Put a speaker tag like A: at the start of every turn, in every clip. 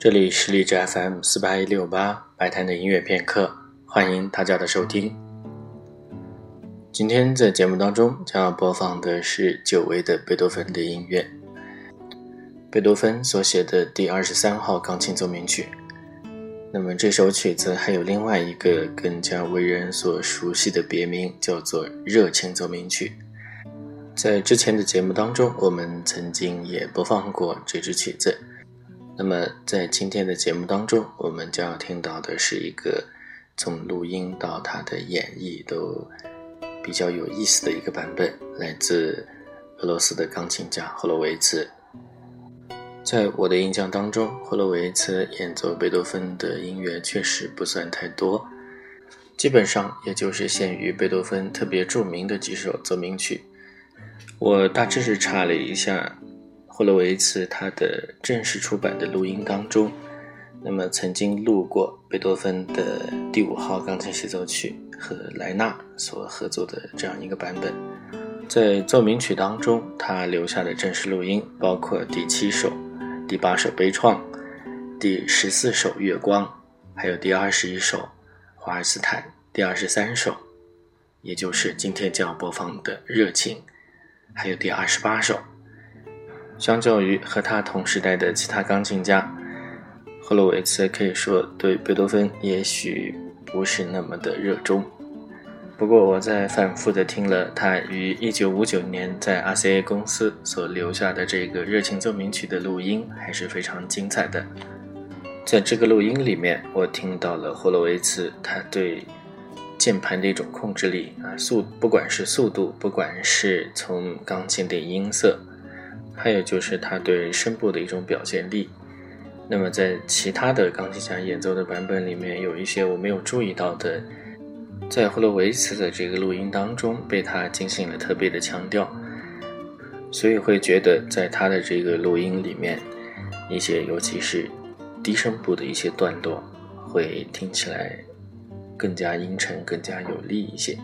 A: 这里是荔枝 FM 四八一六八白谈的音乐片刻，欢迎大家的收听。今天在节目当中将要播放的是久违的贝多芬的音乐，贝多芬所写的第二十三号钢琴奏鸣曲。那么这首曲子还有另外一个更加为人所熟悉的别名，叫做热情奏鸣曲。在之前的节目当中，我们曾经也播放过这支曲子。那么，在今天的节目当中，我们将要听到的是一个从录音到他的演绎都比较有意思的一个版本，来自俄罗斯的钢琴家霍洛维茨。在我的印象当中，霍洛维茨演奏贝多芬的音乐确实不算太多，基本上也就是限于贝多芬特别著名的几首奏鸣曲。我大致是查了一下。霍洛维茨他的正式出版的录音当中，那么曾经录过贝多芬的第五号钢琴协奏曲和莱纳所合作的这样一个版本。在奏鸣曲当中，他留下的正式录音包括第七首、第八首悲怆、第十四首月光，还有第二十一首华尔斯坦，第二十三首，也就是今天将要播放的热情，还有第二十八首。相较于和他同时代的其他钢琴家，赫洛维茨可以说对贝多芬也许不是那么的热衷。不过我在反复的听了他于1959年在 RCA 公司所留下的这个热情奏鸣曲的录音，还是非常精彩的。在这个录音里面，我听到了霍洛维茨他对键盘的一种控制力啊，速不管是速度，不管是从钢琴的音色。还有就是他对声部的一种表现力。那么在其他的钢琴家演奏的版本里面，有一些我没有注意到的，在霍洛维茨的这个录音当中被他进行了特别的强调，所以会觉得在他的这个录音里面，一些尤其是低声部的一些段落，会听起来更加阴沉、更加有力一些。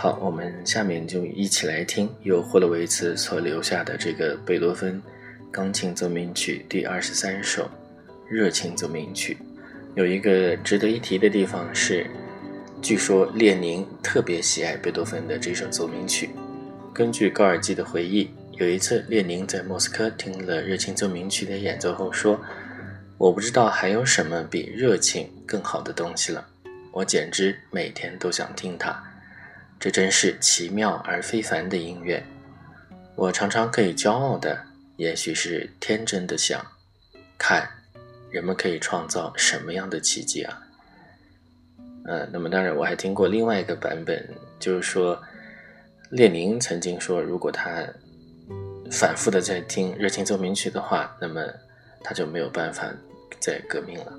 A: 好，我们下面就一起来听由霍洛维茨所留下的这个贝多芬钢琴奏鸣曲第二十三首热情奏鸣曲。有一个值得一提的地方是，据说列宁特别喜爱贝多芬的这首奏鸣曲。根据高尔基的回忆，有一次列宁在莫斯科听了热情奏鸣曲的演奏后说：“我不知道还有什么比热情更好的东西了，我简直每天都想听它。”这真是奇妙而非凡的音乐。我常常可以骄傲的，也许是天真的想，看人们可以创造什么样的奇迹啊！呃，那么当然我还听过另外一个版本，就是说列宁曾经说，如果他反复的在听热情奏鸣曲的话，那么他就没有办法再革命了。